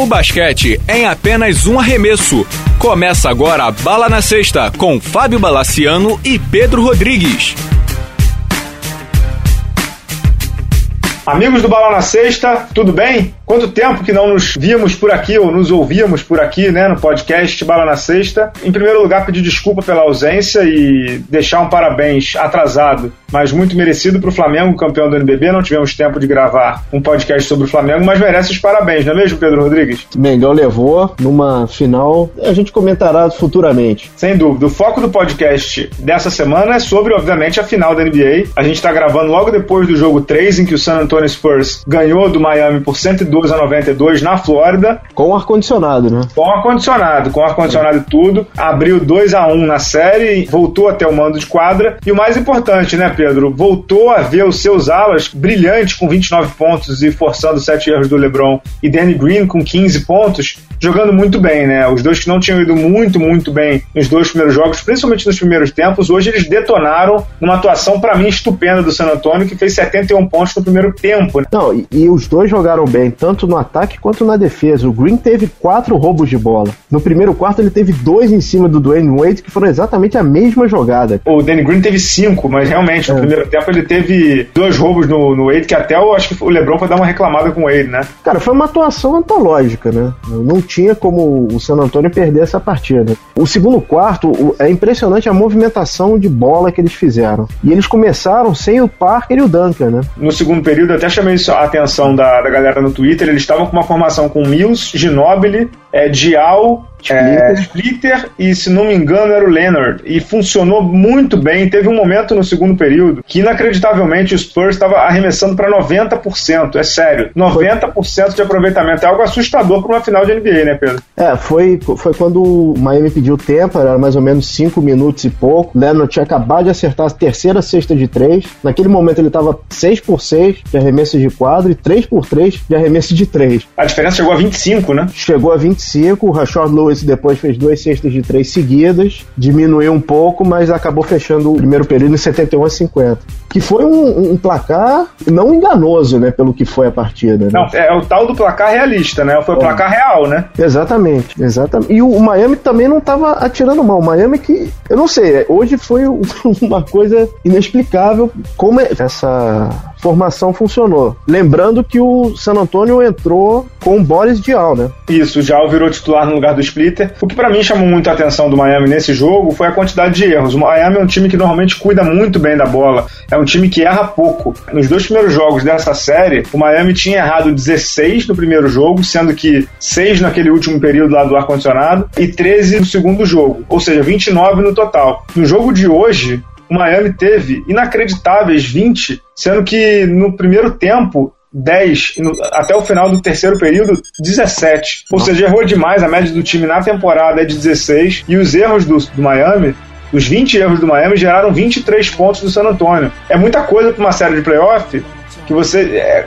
O basquete é em apenas um arremesso. Começa agora a Bala na Sexta com Fábio Balaciano e Pedro Rodrigues. Amigos do Bala na Sexta, tudo bem? Quanto tempo que não nos víamos por aqui ou nos ouvíamos por aqui, né, no podcast Bala na Sexta. Em primeiro lugar, pedir desculpa pela ausência e deixar um parabéns atrasado, mas muito merecido para o Flamengo, campeão do NBB. Não tivemos tempo de gravar um podcast sobre o Flamengo, mas merece os parabéns, não é mesmo, Pedro Rodrigues? Melhor levou numa final, a gente comentará futuramente. Sem dúvida. O foco do podcast dessa semana é sobre, obviamente, a final da NBA. A gente está gravando logo depois do jogo 3, em que o San Antonio Spurs ganhou do Miami por 112 a 92 na Flórida. Com ar-condicionado, né? Com ar-condicionado, com ar-condicionado e tudo. Abriu 2 a 1 na série, voltou até o mando de quadra. E o mais importante, né, Pedro? Voltou a ver os seus alas brilhantes com 29 pontos e forçando 7 erros do LeBron. E Danny Green com 15 pontos, jogando muito bem, né? Os dois que não tinham ido muito, muito bem nos dois primeiros jogos, principalmente nos primeiros tempos, hoje eles detonaram numa atuação, para mim, estupenda do San Antonio, que fez 71 pontos no primeiro tempo. Né? Não, e, e os dois jogaram bem, tanto tanto no ataque quanto na defesa. O Green teve quatro roubos de bola. No primeiro quarto, ele teve dois em cima do Dwayne Wade, que foram exatamente a mesma jogada. O Danny Green teve cinco, mas realmente, no é. primeiro tempo, ele teve dois roubos no, no Wade, que até eu acho que o LeBron foi dar uma reclamada com Wade, né? Cara, foi uma atuação antológica, né? Não tinha como o San Antonio perder essa partida. O segundo quarto, é impressionante a movimentação de bola que eles fizeram. E eles começaram sem o Parker e o Duncan, né? No segundo período, até chamei a atenção da, da galera no Twitter, eles estavam com uma formação com Mills, Ginobili, é, Dial, é, Splitter e, se não me engano, era o Leonard. E funcionou muito bem. Teve um momento no segundo período que, inacreditavelmente, o Spurs estava arremessando para 90%. É sério. 90% de aproveitamento. É algo assustador para uma final de NBA, né, Pedro? É, foi, foi quando o Miami pediu tempo, era mais ou menos 5 minutos e pouco. Leonard tinha acabado de acertar a terceira cesta de 3. Naquele momento ele estava 6 por 6 de arremesso de quadro e 3 por 3 de arremesso de 3. A diferença chegou a 25, né? Chegou a 25. O Rashard Lewis Lewis depois fez duas cestas de três seguidas, diminuiu um pouco, mas acabou fechando o primeiro período em 71 a 50. Que foi um, um placar não enganoso, né, pelo que foi a partida. Né? Não, é o tal do placar realista, né? Foi o é. placar real, né? Exatamente, exatamente. E o Miami também não estava atirando mal. O Miami que, eu não sei, hoje foi uma coisa inexplicável como é essa formação funcionou. Lembrando que o San Antonio entrou com o Boris Dial, né? Isso, o Dial virou titular no lugar do O que para mim chamou muito a atenção do Miami nesse jogo foi a quantidade de erros. O Miami é um time que normalmente cuida muito bem da bola, é um time que erra pouco. Nos dois primeiros jogos dessa série, o Miami tinha errado 16 no primeiro jogo, sendo que 6 naquele último período lá do ar-condicionado e 13 no segundo jogo, ou seja, 29 no total. No jogo de hoje, o Miami teve inacreditáveis 20, sendo que no primeiro tempo 10, até o final do terceiro período, 17. Ou seja, errou demais. A média do time na temporada é de 16. E os erros do, do Miami, os 20 erros do Miami, geraram 23 pontos do San Antonio. É muita coisa para uma série de playoff que você. É,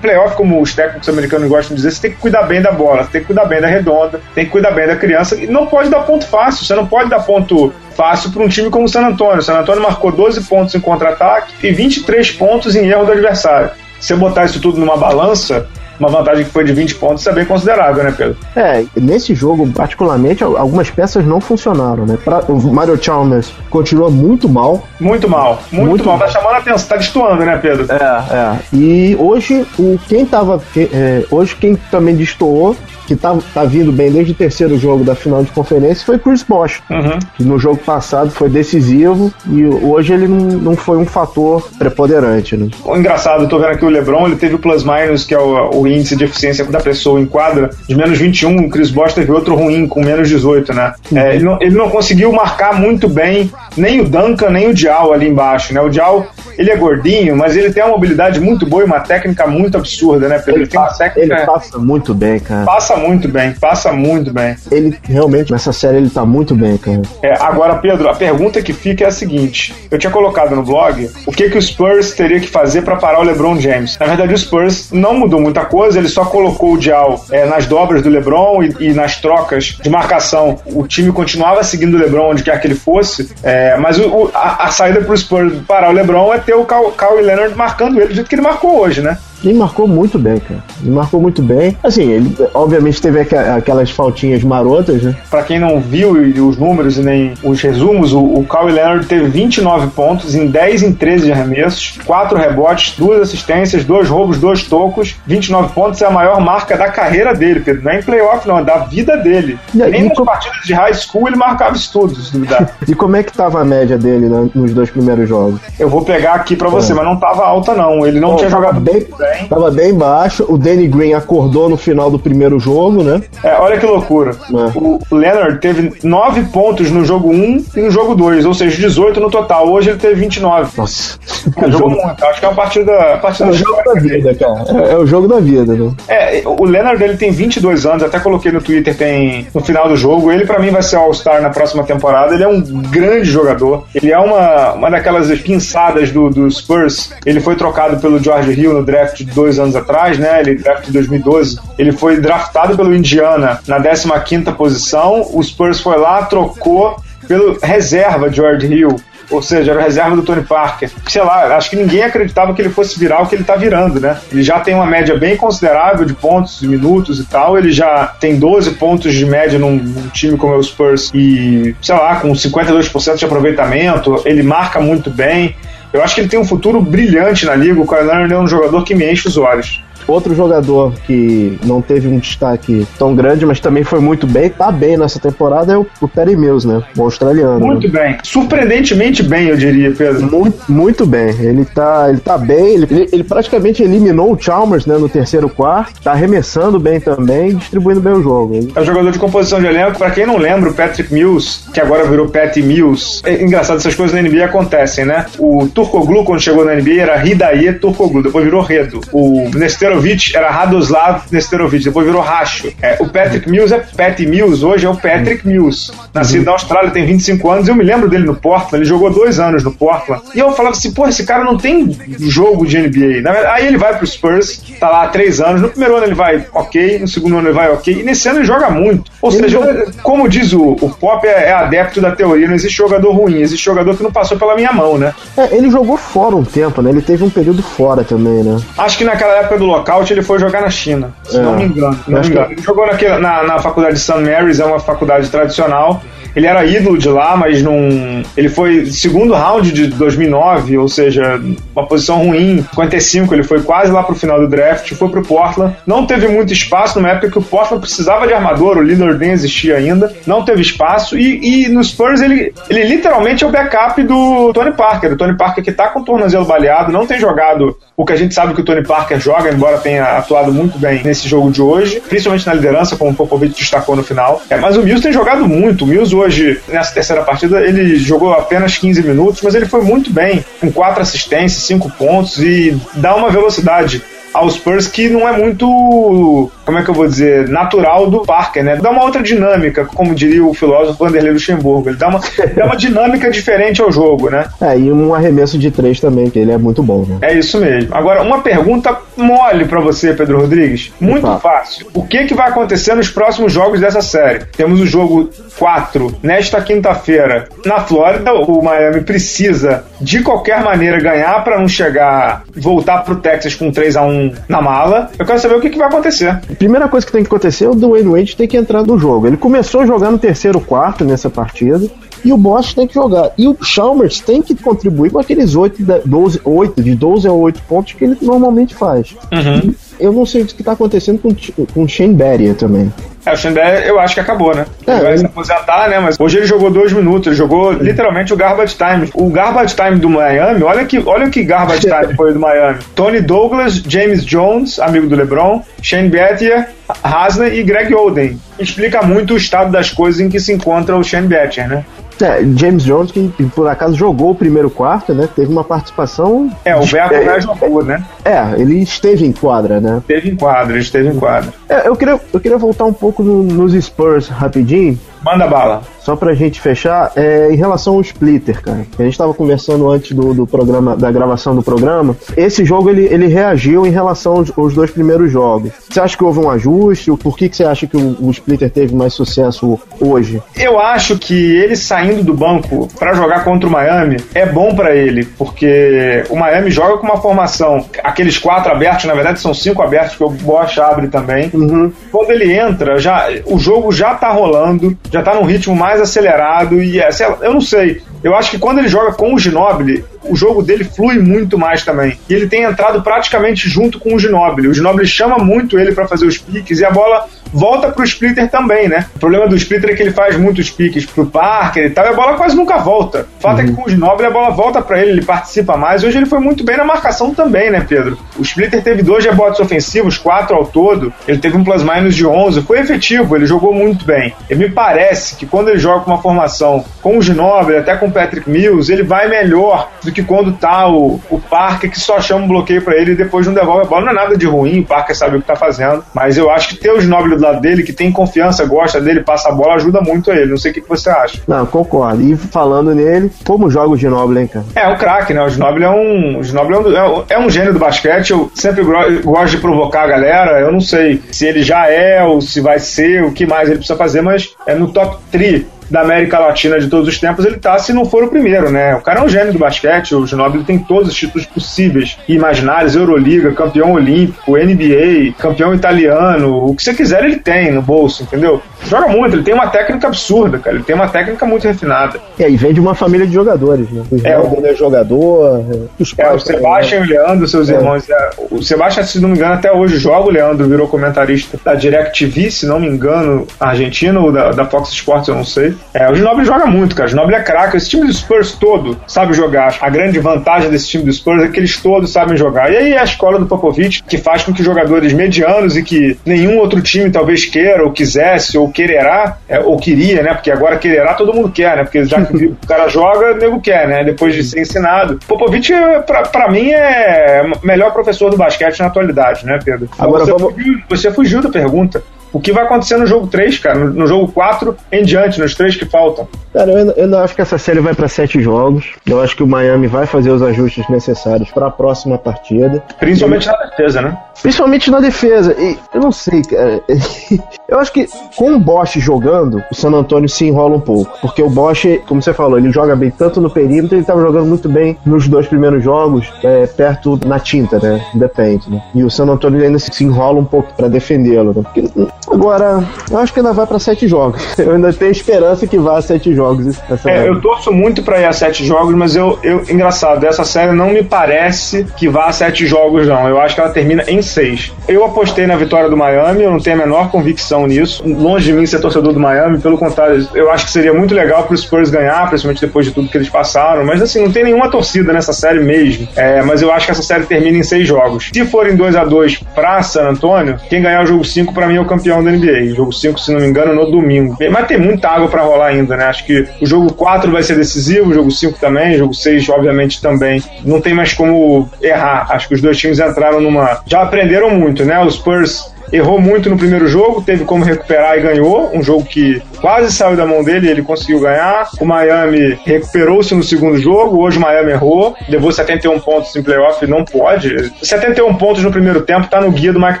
playoff, como os técnicos americanos gostam de dizer, você tem que cuidar bem da bola, você tem que cuidar bem da redonda, tem que cuidar bem da criança. E não pode dar ponto fácil, você não pode dar ponto fácil para um time como o San Antonio. O San Antonio marcou 12 pontos em contra-ataque e 23 pontos em erro do adversário. Você botar isso tudo numa balança, uma vantagem que foi de 20 pontos, isso é bem considerável, né, Pedro? É, nesse jogo, particularmente, algumas peças não funcionaram, né? Pra, o Mario Chalmers continua muito mal. Muito mal, muito, muito mal. mal. Tá chamando a atenção, tá destoando, né, Pedro? É, é. E hoje, o, quem tava. É, hoje, quem também destoou que tá, tá vindo bem desde o terceiro jogo da final de conferência foi Chris Bosh, uhum. que no jogo passado foi decisivo e hoje ele não, não foi um fator preponderante. Né? O engraçado, eu tô vendo aqui o LeBron, ele teve o plus-minus, que é o, o, índice de eficiência da pessoa em quadra, de menos 21, o Chris Bosh teve outro ruim, com menos 18, né? Uhum. É, ele, não, ele não conseguiu marcar muito bem nem o Duncan, nem o Dial ali embaixo, né? O Dial, ele é gordinho, mas ele tem uma mobilidade muito boa e uma técnica muito absurda, né? Ele, ele, passa, técnica... ele passa muito bem, cara. Passa muito bem, passa muito bem. Ele realmente, nessa série, ele tá muito bem, cara. É, agora, Pedro, a pergunta que fica é a seguinte: eu tinha colocado no blog o que, que o Spurs teria que fazer para parar o LeBron James. Na verdade, o Spurs não mudou muita coisa, ele só colocou o Dial é, nas dobras do LeBron e, e, nas trocas de marcação. O time continuava seguindo o LeBron onde quer que ele fosse, é, mas o, o, a, a, saída pro Spurs parar o LeBron é ter o Kawhi Leonard marcando ele do jeito que ele marcou hoje, né? Ele marcou muito bem, cara. Ele marcou muito bem. Assim, ele obviamente teve aquelas faltinhas marotas, né? Pra quem não viu os números e nem os resumos, o, o Kawhi Leonard teve 29 pontos em 10 em 13 de arremessos, 4 rebotes, 2 assistências, 2 roubos, 2 tocos. 29 pontos é a maior marca da carreira dele, Pedro. Não é em playoff, não, é da vida dele. E, Nem nas com... partidas de high school ele marcava isso tudo, se duvidar. e como é que tava a média dele né, nos dois primeiros jogos? Eu vou pegar aqui pra você, é. mas não tava alta, não. Ele não tinha jogado bem, bem. Tava bem baixo. O Danny Green acordou no final do primeiro jogo, né? É, olha que loucura. É. O Leonard teve 9 pontos no jogo 1 e no jogo 2, ou seja, 18 no total. Hoje ele teve 29. Nossa. É, jogou muito. Acho que é uma partida. partida é o jogo da vida, cara. É, é, o jogo da vida, né? É, o Leonard ele tem 22 anos, até coloquei no Twitter, tem no final do jogo. Ele, para mim, vai ser All-Star na próxima temporada. Ele é um grande jogador. Ele é uma, uma daquelas pinçadas do, do Spurs. Ele foi trocado pelo George Hill no draft de dois anos atrás, né? Ele draft de 2012. Ele foi draftado pelo Indiana na 15 posição. O Spurs foi lá, trocou pelo reserva George Hill ou seja, era reserva do Tony Parker. Sei lá, acho que ninguém acreditava que ele fosse virar o que ele tá virando, né? Ele já tem uma média bem considerável de pontos, de minutos e tal. Ele já tem 12 pontos de média num, num time como é o Spurs e, sei lá, com 52% de aproveitamento. Ele marca muito bem. Eu acho que ele tem um futuro brilhante na liga. O Kyle Leonard é um jogador que me enche os olhos. Outro jogador que não teve um destaque tão grande, mas também foi muito bem, tá bem nessa temporada, é o, o Perry Mills, né? O australiano. Muito né? bem. Surpreendentemente bem, eu diria, Pedro. Muito, muito bem. Ele tá, ele tá bem, ele, ele, ele praticamente eliminou o Chalmers né, no terceiro quarto, tá arremessando bem também distribuindo bem o jogo. Ele... É um jogador de composição de elenco. Pra quem não lembra, o Patrick Mills, que agora virou Pat Mills, é engraçado, essas coisas na NBA acontecem, né? O Turcoglu, quando chegou na NBA, era Hidaye Turcoglu, depois virou Redo. O Nestero Nesterovic era Radoslav Nesterovic, depois virou Racho. É, o Patrick Mills é Pat Mills, hoje é o Patrick Mills. Nascido na Austrália, tem 25 anos. Eu me lembro dele no Portland, ele jogou dois anos no Portland. E eu falava assim, pô, esse cara não tem jogo de NBA. Aí ele vai pro Spurs, tá lá há três anos. No primeiro ano ele vai ok, no segundo ano ele vai ok, e nesse ano ele joga muito. Ou ele seja, como diz o, o Pop, é, é, adepto da teoria, não existe jogador ruim, existe jogador que não passou pela minha mão, né? É, ele jogou fora um tempo, né? Ele teve um período fora também, né? Acho que naquela época do lockout ele foi jogar na China, se é. não me engano. Não me engano. Que... Ele jogou naquele, na, na faculdade de St. Mary's, é uma faculdade tradicional. Ele era ídolo de lá, mas não. Ele foi segundo round de 2009, ou seja, uma posição ruim. 55, ele foi quase lá pro final do draft, foi pro Portland. Não teve muito espaço numa época que o Portland precisava de armador, o Lillard nem existia ainda. Não teve espaço. E, e no Spurs ele, ele literalmente é o backup do Tony Parker. O Tony Parker que tá com o tornozelo baleado, não tem jogado o que a gente sabe que o Tony Parker joga, embora tenha atuado muito bem nesse jogo de hoje, principalmente na liderança, como o Popovich destacou no final. É, mas o Mills tem jogado muito. O Mills hoje, nessa terceira partida, ele jogou apenas 15 minutos, mas ele foi muito bem, com quatro assistências, cinco pontos e dá uma velocidade aos Spurs que não é muito, como é que eu vou dizer, natural do Parker, né? Dá uma outra dinâmica, como diria o filósofo Vanderlei Luxemburgo. Ele dá uma, dá uma dinâmica diferente ao jogo, né? É, e um arremesso de três também, que ele é muito bom, né? É isso mesmo. Agora, uma pergunta mole para você, Pedro Rodrigues. Muito fácil. O que, que vai acontecer nos próximos jogos dessa série? Temos o jogo 4 nesta quinta-feira na Flórida. O Miami precisa, de qualquer maneira, ganhar para não chegar, voltar pro Texas com 3 a 1 na mala. Eu quero saber o que, que vai acontecer. Primeira coisa que tem que acontecer é o Dwayne Wade ter que entrar no jogo. Ele começou a jogar no terceiro quarto nessa partida e o Bosch tem que jogar. E o Chalmers tem que contribuir com aqueles 8, 12, 8 de 12 a 8 pontos que ele normalmente faz. Uhum. Eu não sei o que está acontecendo com, com o Shane Barrier também. É, o Xandé eu acho que acabou, né? É, ele vai se aposentar, né? Mas hoje ele jogou dois minutos, ele jogou literalmente o garbage time. O garbage time do Miami, olha que, olha que garbage time foi do Miami. Tony Douglas, James Jones, amigo do LeBron, Shane Battier, Hasney e Greg Oden. Explica muito o estado das coisas em que se encontra o Shane Battier, né? É, James Jones, que por acaso jogou o primeiro quarto, né? Teve uma participação. É, o Beto é, jogou, né? É, ele esteve em quadra, né? Esteve em quadra, ele esteve em quadra. É, eu queria, eu queria voltar um pouco no, nos Spurs rapidinho. Manda bala. só pra gente fechar, é, em relação ao Splitter, cara. A gente tava conversando antes do, do programa, da gravação do programa. Esse jogo ele, ele reagiu em relação aos, aos dois primeiros jogos. Você acha que houve um ajuste? Por que, que você acha que o, o Splitter teve mais sucesso hoje? Eu acho que ele saindo do banco para jogar contra o Miami é bom para ele, porque o Miami joga com uma formação, aqueles quatro abertos, na verdade são cinco abertos que o Bosch abre também. Uhum. Quando ele entra, já o jogo já tá rolando, já tá num ritmo mais acelerado e é, eu não sei. Eu acho que quando ele joga com o Ginobili, o jogo dele flui muito mais também. E ele tem entrado praticamente junto com o Ginobili. O Ginobili chama muito ele para fazer os piques e a bola volta pro Splitter também, né? O problema do Splitter é que ele faz muitos piques pro Parker e tal, e a bola quase nunca volta. O fato uhum. é que uhum. com o Ginobili a bola volta para ele, ele participa mais. Hoje ele foi muito bem na marcação também, né, Pedro? O Splitter teve dois rebotes ofensivos, quatro ao todo. Ele teve um plus-minus de 11. Foi efetivo, ele jogou muito bem. E me parece que quando ele joga com uma formação com o Ginobili, até com o Patrick Mills, ele vai melhor do que quando tá o, o Parker que só chama um bloqueio para ele e depois não devolve a bola. Não é nada de ruim, o Parker sabe o que tá fazendo. Mas eu acho que ter o Ginobili do lado dele, que tem confiança, gosta dele, passa a bola, ajuda muito ele. Não sei o que, você acha. Não, concordo. E falando nele, como joga o Ginobili, hein, cara? É, um craque, né? O Ginobili é um, o Ginobili é um, é um gênio do basquete. Eu sempre gosto de provocar a galera. Eu não sei se ele já é ou se vai ser, o que mais ele precisa fazer, mas é no top 3 da América Latina de todos os tempos, ele tá se não for o primeiro, né? O cara é um gênio do basquete, o Ginobili tem todos os títulos possíveis e imaginários, Euroliga, campeão olímpico, NBA, campeão italiano, o que você quiser ele tem no bolso, entendeu? Joga muito, ele tem uma técnica absurda, cara, ele tem uma técnica muito refinada. É, e vem de uma família de jogadores, né? O é, o... é jogador, os é, o Sebastião e o Leandro, seus é. irmãos. É, o Sebastião, se não me engano, até hoje joga, o Leandro virou comentarista da DirecTV, se não me engano, argentino ou da, da Fox Sports, eu não sei. É, o Ginobili joga muito, cara. O Ginobili é craque. Esse time do Spurs todo sabe jogar. A grande vantagem desse time do Spurs é que eles todos sabem jogar. E aí é a escola do Popovich que faz com que jogadores medianos e que nenhum outro time talvez queira ou quisesse ou quererá, é, ou queria, né? Porque agora quererá todo mundo quer, né? Porque já que o cara joga, o nego quer, né? Depois de ser ensinado. Popovich, pra, pra mim, é o melhor professor do basquete na atualidade, né, Pedro? Agora você, vamos... fugiu, você fugiu da pergunta o que vai acontecer no jogo 3, cara, no, jogo 4 em diante, nos três que faltam. Cara, eu, eu não acho que essa série vai para sete jogos. Eu acho que o Miami vai fazer os ajustes necessários para a próxima partida. Principalmente na defesa, né? Principalmente na defesa. E eu não sei, cara. eu acho que com o Bosch jogando, o San Antonio se enrola um pouco. Porque o Bosch, como você falou, ele joga bem tanto no perímetro, ele estava jogando muito bem nos dois primeiros jogos, é, perto na tinta, né? Depende, né? E o San Antonio ainda se enrola um pouco para defendê-lo, né? Porque Agora, eu acho que ainda vai para sete jogos. Eu ainda tenho esperança que vá a sete jogos. É, eu torço muito para ir a sete jogos, mas eu, eu, engraçado, essa série não me parece que vá a sete jogos, não. Eu acho que ela termina em seis. Eu apostei na vitória do Miami, eu não tenho a menor convicção nisso. Longe de mim ser torcedor do Miami, pelo contrário, eu acho que seria muito legal para os Spurs ganhar, principalmente depois de tudo que eles passaram. Mas assim, não tem nenhuma torcida nessa série mesmo. É, mas eu acho que essa série termina em seis jogos. Se forem 2 a 2 para San Antônio, quem ganhar o jogo 5 para mim é o campeão campeão da NBA. Jogo 5, se não me engano, no domingo. Mas tem muita água para rolar ainda, né? Acho que o jogo 4 vai ser decisivo, o jogo 5 também, o jogo 6, obviamente, também. Não tem mais como errar. Acho que os dois times entraram numa. Já aprenderam muito, né? Os Spurs errou muito no primeiro jogo, teve como recuperar e ganhou. Um jogo que quase saiu da mão dele ele conseguiu ganhar. O Miami recuperou-se no segundo jogo, hoje o Miami errou, levou 71 pontos em playoff, não pode. 71 pontos no primeiro tempo tá no guia do Mike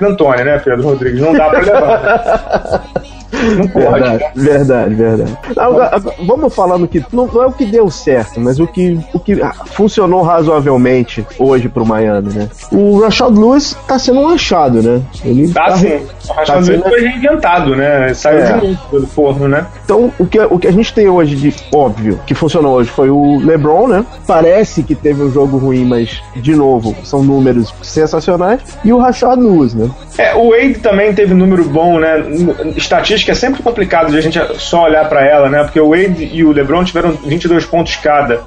D'Antoni, né, Pedro Rodrigues? Não dá pra levar. Né? Não pode. Verdade, verdade, verdade. Agora, vamos falar no que. Não, não, é o que deu certo, mas o que, o que funcionou razoavelmente hoje pro Miami, né? O Rashad Lewis tá sendo um achado, né? Ele tá, tá sim. O Rashad tá Lewis sendo... foi reinventado, né? Saiu é. de novo do forno, né? Então, o que, o que a gente tem hoje de óbvio que funcionou hoje foi o LeBron, né? Parece que teve um jogo ruim, mas, de novo, são números sensacionais. E o Rashad Lewis, né? É, o Wade também teve número bom, né? Estatística é sempre complicado de a gente só olhar para ela, né? Porque o Wade e o LeBron tiveram 22 pontos cada.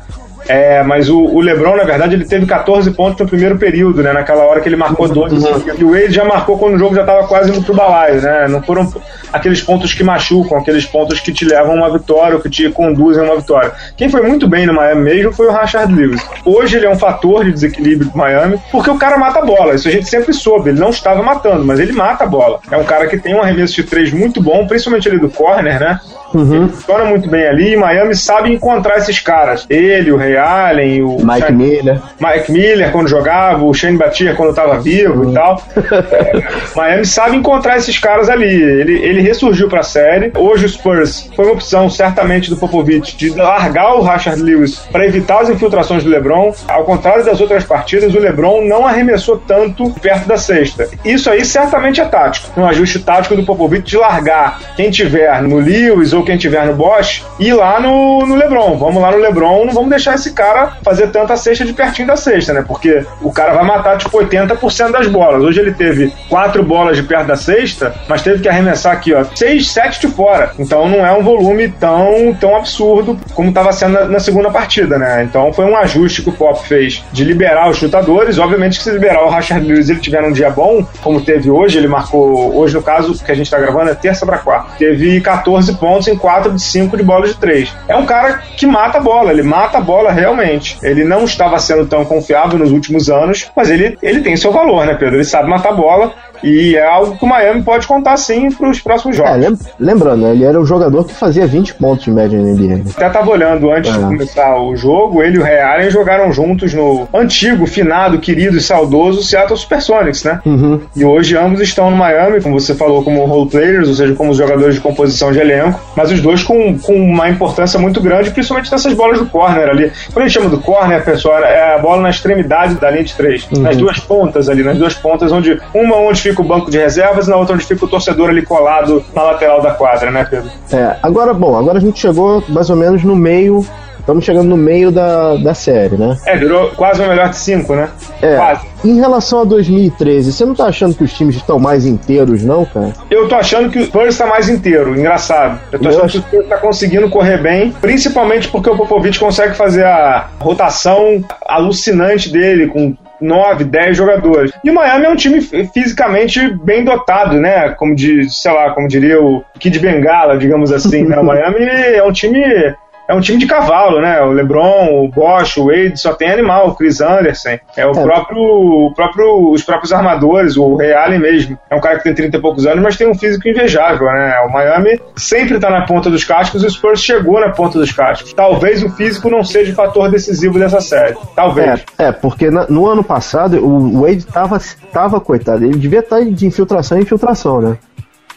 É, mas o, o, LeBron, na verdade, ele teve 14 pontos no primeiro período, né? Naquela hora que ele marcou dois. Uhum. E o Wade já marcou quando o jogo já estava quase indo pro balaio, né? Não foram aqueles pontos que machucam, aqueles pontos que te levam a uma vitória ou que te conduzem a uma vitória. Quem foi muito bem no Miami mesmo foi o Rashard Lewis. Hoje ele é um fator de desequilíbrio do Miami, porque o cara mata a bola. Isso a gente sempre soube. Ele não estava matando, mas ele mata a bola. É um cara que tem um arremesso de três muito bom, principalmente ali do corner, né? Uhum. Ele funciona muito bem ali e Miami sabe encontrar esses caras. Ele, o Ray Allen, o Mike Miller. Mike Miller quando jogava, o Shane Batia quando estava vivo uhum. e tal. É, Miami sabe encontrar esses caras ali. Ele, ele ressurgiu para a série. Hoje o Spurs foi uma opção certamente do Popovich de largar o Rashard Lewis para evitar as infiltrações do LeBron. Ao contrário das outras partidas, o LeBron não arremessou tanto perto da sexta. Isso aí certamente é tático. Um ajuste tático do Popovich de largar quem tiver no Lewis ou quem tiver no Bosch, ir lá no, no Lebron. Vamos lá no Lebron, não vamos deixar esse cara fazer tanta cesta de pertinho da cesta, né? Porque o cara vai matar tipo 80% das bolas. Hoje ele teve quatro bolas de perto da cesta, mas teve que arremessar aqui, ó, 6, 7 de fora. Então não é um volume tão, tão absurdo como estava sendo na, na, segunda partida, né? Então foi um ajuste que o Pop fez de liberar os chutadores. Obviamente que se liberar o Rashard Lewis ele tiver um dia bom, como teve hoje, ele marcou, hoje no caso que a gente está gravando é terça para quarta, teve 14 pontos em 4 de 5 de bola de 3. É um cara que mata a bola, ele mata a bola realmente. Ele não estava sendo tão confiável nos últimos anos, mas ele, ele tem seu valor, né, Pedro? Ele sabe matar bola e é algo que o Miami pode contar sim para os próximos jogos. É, lembrando, ele era o jogador que fazia 20 pontos de média na NBA. Até estava olhando antes é. de começar o jogo, ele e o Ray Allen jogaram juntos no antigo, finado, querido e saudoso Seattle Supersonics, né? Uhum. E hoje ambos estão no Miami, como você falou, como role players, ou seja, como jogadores de composição de elenco, mas os dois com, com uma importância muito grande, principalmente nessas bolas do corner ali. Quando a gente chama do corner, pessoal, é a bola na extremidade da linha de três, uhum. nas duas pontas ali, nas duas pontas, onde uma onde fica fica o banco de reservas e na outra onde fica o torcedor ali colado na lateral da quadra, né, Pedro? É, agora, bom, agora a gente chegou mais ou menos no meio Estamos chegando no meio da, da série, né? É, virou quase o melhor de cinco, né? É. Quase. Em relação a 2013, você não tá achando que os times estão mais inteiros, não, cara? Eu tô achando que o Spurs está mais inteiro, engraçado. Eu tô Eu achando acho... que o Spurs tá conseguindo correr bem, principalmente porque o Popovich consegue fazer a rotação alucinante dele com 9, 10 jogadores. E o Miami é um time fisicamente bem dotado, né? Como de, sei lá, como diria o Kid Bengala, digamos assim. né? O Miami é um time é um time de cavalo, né? O LeBron, o Bosch, o Wade, só tem animal, o Chris Anderson, é o é. próprio, o próprio, os próprios armadores, o Ray Allen mesmo. É um cara que tem 30 e poucos anos, mas tem um físico invejável, né? O Miami sempre tá na ponta dos cascos e o Spurs chegou na ponta dos cascos. Talvez o físico não seja o fator decisivo dessa série. Talvez. É, é porque na, no ano passado o Wade tava, tava coitado, ele devia estar tá de infiltração em infiltração, né?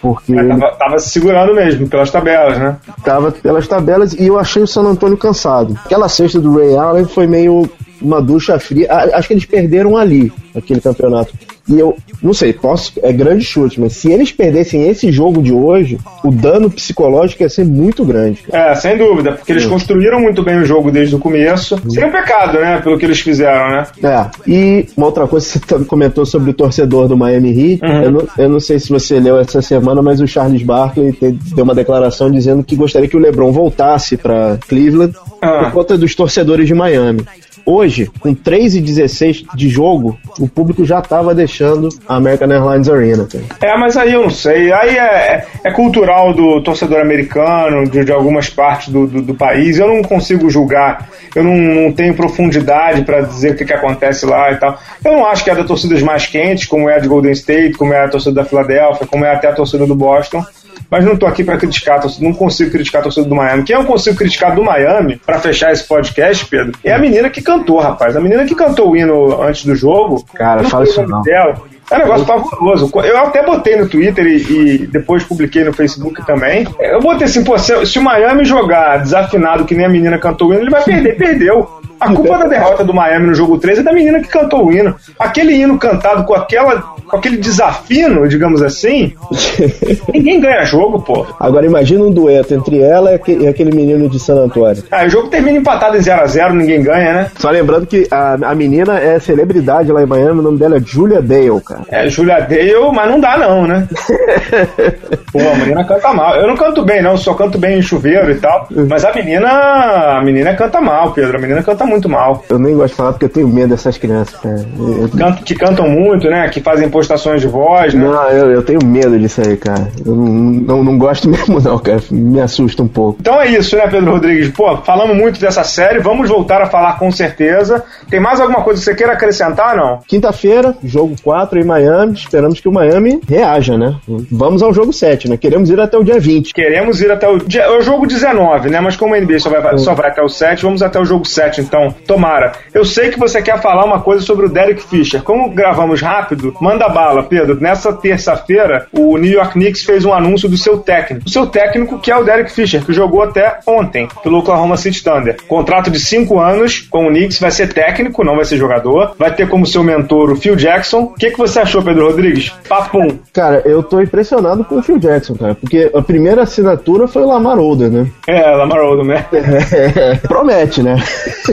Porque é, tava, tava, se segurando mesmo, pelas tabelas, né? Tava pelas tabelas e eu achei o San Antônio cansado. Aquela sexta do Ray Allen foi meio uma ducha fria. Acho que eles perderam ali, aquele campeonato. E eu não sei, posso, é grande chute, mas se eles perdessem esse jogo de hoje, o dano psicológico ia ser muito grande. É, sem dúvida, porque eles construíram muito bem o jogo desde o começo. Seria um pecado, né, pelo que eles fizeram, né? É, e uma outra coisa que você comentou sobre o torcedor do Miami Heat, uhum. eu, não, eu não sei se você leu essa semana, mas o Charles Barkley deu uma declaração dizendo que gostaria que o LeBron voltasse para Cleveland ah. por conta dos torcedores de Miami. Hoje, com 3 e 16 de jogo, o público já estava deixando a American Airlines Arena. Cara. É, mas aí eu não sei. Aí é, é cultural do torcedor americano, de, de algumas partes do, do, do, país. Eu não consigo julgar. Eu não, não tenho profundidade para dizer o que, que acontece lá e tal. Eu não acho que é da torcidas mais quentes, como é a de Golden State, como é a torcida da Filadélfia, como é até a torcida do Boston mas não tô aqui para criticar, não consigo criticar a torcida do Miami. Quem eu consigo criticar do Miami, para fechar esse podcast, Pedro, é a menina que cantou, rapaz. A menina que cantou o hino antes do jogo. Cara, fala isso não. Dela. É um negócio pavoroso. Eu até botei no Twitter e, e, depois publiquei no Facebook também. Eu botei assim, pô, se, se, o Miami jogar desafinado que nem a menina cantou o hino, ele vai perder, perdeu. A culpa da derrota do Miami no jogo 3 é da menina que cantou o hino. Aquele hino cantado com aquela com aquele desafino, digamos assim, ninguém ganha jogo, pô. Agora imagina um dueto entre ela e aquele menino de San Antônio. Ah, o jogo termina empatado em 0x0, ninguém ganha, né? Só lembrando que a, a menina é celebridade lá em Miami, o nome dela é Julia Dale, cara. Cara. É, Julia Dale, mas não dá não, né? Pô, a menina canta mal. Eu não canto bem, não, só canto bem em chuveiro e tal. Mas a menina, a menina canta mal, Pedro. A menina canta muito mal. Eu nem gosto de falar porque eu tenho medo dessas crianças, cara. Eu... Canto, que cantam muito, né? Que fazem postações de voz, né? Não, eu, eu tenho medo disso aí, cara. Eu não, não, não gosto mesmo, não, cara. Me assusta um pouco. Então é isso, né, Pedro Rodrigues? Pô, falamos muito dessa série, vamos voltar a falar com certeza. Tem mais alguma coisa que você queira acrescentar, não? Quinta-feira, jogo 4 em Miami. Esperamos que o Miami reaja, né? Vamos ao jogo 7, né? Queremos ir até o dia 20. Queremos ir até o dia. É o jogo 19, né? Mas como a NBA só vai, só vai até o 7, vamos até o jogo 7, então. Tomara. Eu sei que você quer falar uma coisa sobre o Derek Fisher. Como gravamos rápido, manda bala, Pedro. Nessa terça-feira, o New York Knicks fez um anúncio do seu técnico. O seu técnico, que é o Derek Fisher, que jogou até ontem pelo Oklahoma City Thunder. Contrato de 5 anos com o Knicks, vai ser técnico, não vai ser jogador. Vai ter como seu mentor o Phil Jackson. O que, que você achou, Pedro Rodrigues? Papum. Cara, eu tô impressionado com o Phil Jackson, cara, porque a primeira assinatura foi o Lamar Odom, né? É, Lamar Odom, né? Promete, né?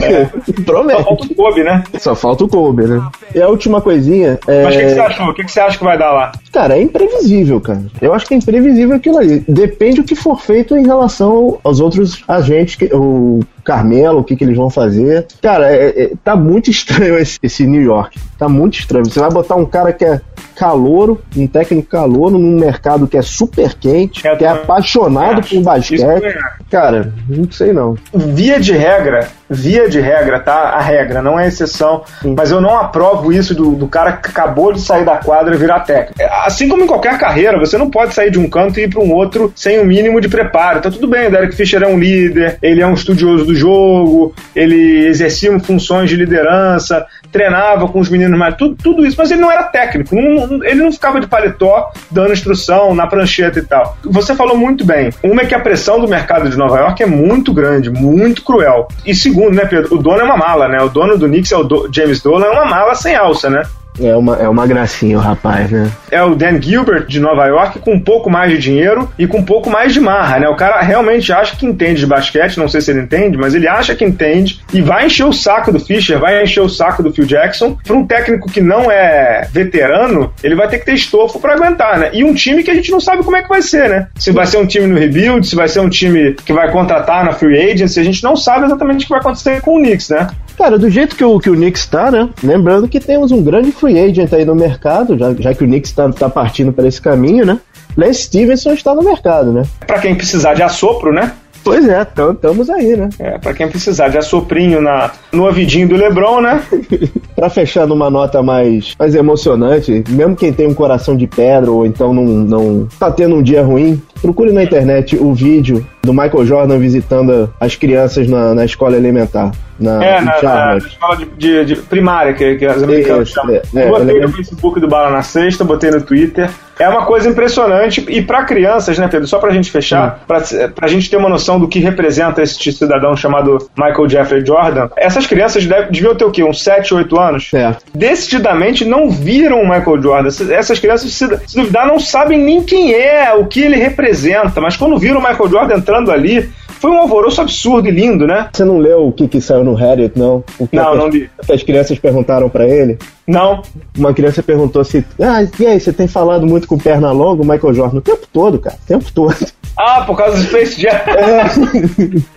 É. Promete. Só falta o Kobe, né? Só falta o Kobe, né? E a última coisinha. É... Mas o que, que, você achou? O que, que, você acha que vai dar lá? Cara, é imprevisível, cara. Eu acho que é imprevisível aquilo ali. Depende do que for feito em relação aos outros agentes, que, o Carmelo, o que, que eles vão fazer. Cara, é, é, tá muito estranho esse, esse, New York. Tá muito estranho. Você vai botar um cara que é calouro, um técnico calouro, num mercado que é super quente, é, que é apaixonado por basquete. Cara, não sei não. Via de regra, via de regra, tá? A regra, não é exceção. Sim. Mas eu não aprovo isso do, do cara que acabou de sair da quadra e virar técnico. Assim como em qualquer carreira, você não pode sair de um canto e ir para um outro sem o um mínimo de preparo. Tá tudo bem, o Derek Fisher é um líder, ele é um estudioso do jogo, ele exercia funções de liderança, treinava com os meninos mais, tudo, tudo isso, mas ele não era técnico, não, ele não ficava de paletó dando instrução na prancheta e tal. Você falou muito bem. Uma é que a pressão do mercado de Nova York é muito grande, muito cruel. E segundo, né, Pedro, o dono é uma mala, né? O dono do Knicks é o do James Dolan, é uma mala sem alça, né? É uma, é uma gracinha o rapaz, né? É o Dan Gilbert de Nova York com um pouco mais de dinheiro e com um pouco mais de marra, né? O cara realmente acha que entende de basquete, não sei se ele entende, mas ele acha que entende e vai encher o saco do Fischer, vai encher o saco do Phil Jackson. Para um técnico que não é veterano, ele vai ter que ter estofo para aguentar, né? E um time que a gente não sabe como é que vai ser, né? Se vai ser um time no rebuild, se vai ser um time que vai contratar na free agency, a gente não sabe exatamente o que vai acontecer com o Knicks, né? Cara, do jeito que o, que o Knicks tá, né? Lembrando que temos um grande free agent aí no mercado, já, já que o Knicks tá, tá partindo para esse caminho, né? Lance Stevenson está no mercado, né? Para quem precisar de assopro, né? Pois é, estamos aí, né? É, pra quem precisar de assoprinho na, no ouvidinho do Lebron, né? pra fechar numa nota mais, mais emocionante, mesmo quem tem um coração de pedra ou então não, não tá tendo um dia ruim, procure na internet o vídeo do Michael Jordan visitando as crianças na, na escola elementar. Na, é, na, na, escola de, de, de, primária, que, que as americanas chamam. É, é, botei no Facebook do Bala na Sexta, botei no Twitter. É uma coisa impressionante. E para crianças, né, Pedro? Só pra gente fechar, hum. pra, pra gente ter uma noção do que representa esse cidadão chamado Michael Jeffrey Jordan, essas crianças deve, deviam ter o quê? Uns 7, 8 anos? É. Decididamente não viram o Michael Jordan. Essas crianças, se, se duvidar, não sabem nem quem é, o que ele representa. Mas quando viram o Michael Jordan entrando ali, foi um alvoroço absurdo e lindo, né? Você não leu o que, que saiu no Reddit, não? Não, as, não li. as crianças perguntaram para ele? Não. Uma criança perguntou se. Ah, e aí, você tem falado muito com perna longa, o Michael Jordan? O tempo todo, cara. O tempo todo. Ah, por causa do Space Jam. É.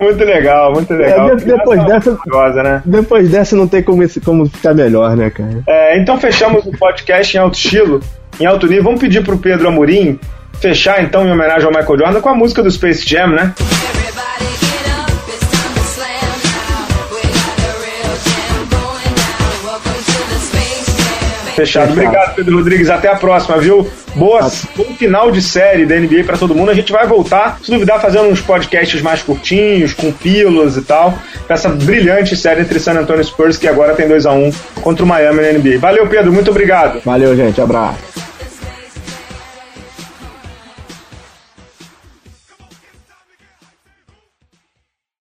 muito legal, muito legal. É, depois dessa, né? depois dessa não tem como, como ficar melhor, né, cara? É, então fechamos o podcast em alto estilo, em alto nível. Vamos pedir pro Pedro Amorim fechar então em homenagem ao Michael Jordan com a música do Space Jam, né? Fechado. Obrigado, Pedro Rodrigues. Até a próxima, viu? Boa, bom final de série da NBA para todo mundo. A gente vai voltar, se duvidar, fazendo uns podcasts mais curtinhos, com pílulas e tal, pra essa brilhante série entre San Antonio Spurs, que agora tem 2 a 1 um, contra o Miami na NBA. Valeu, Pedro. Muito obrigado. Valeu, gente. Abraço.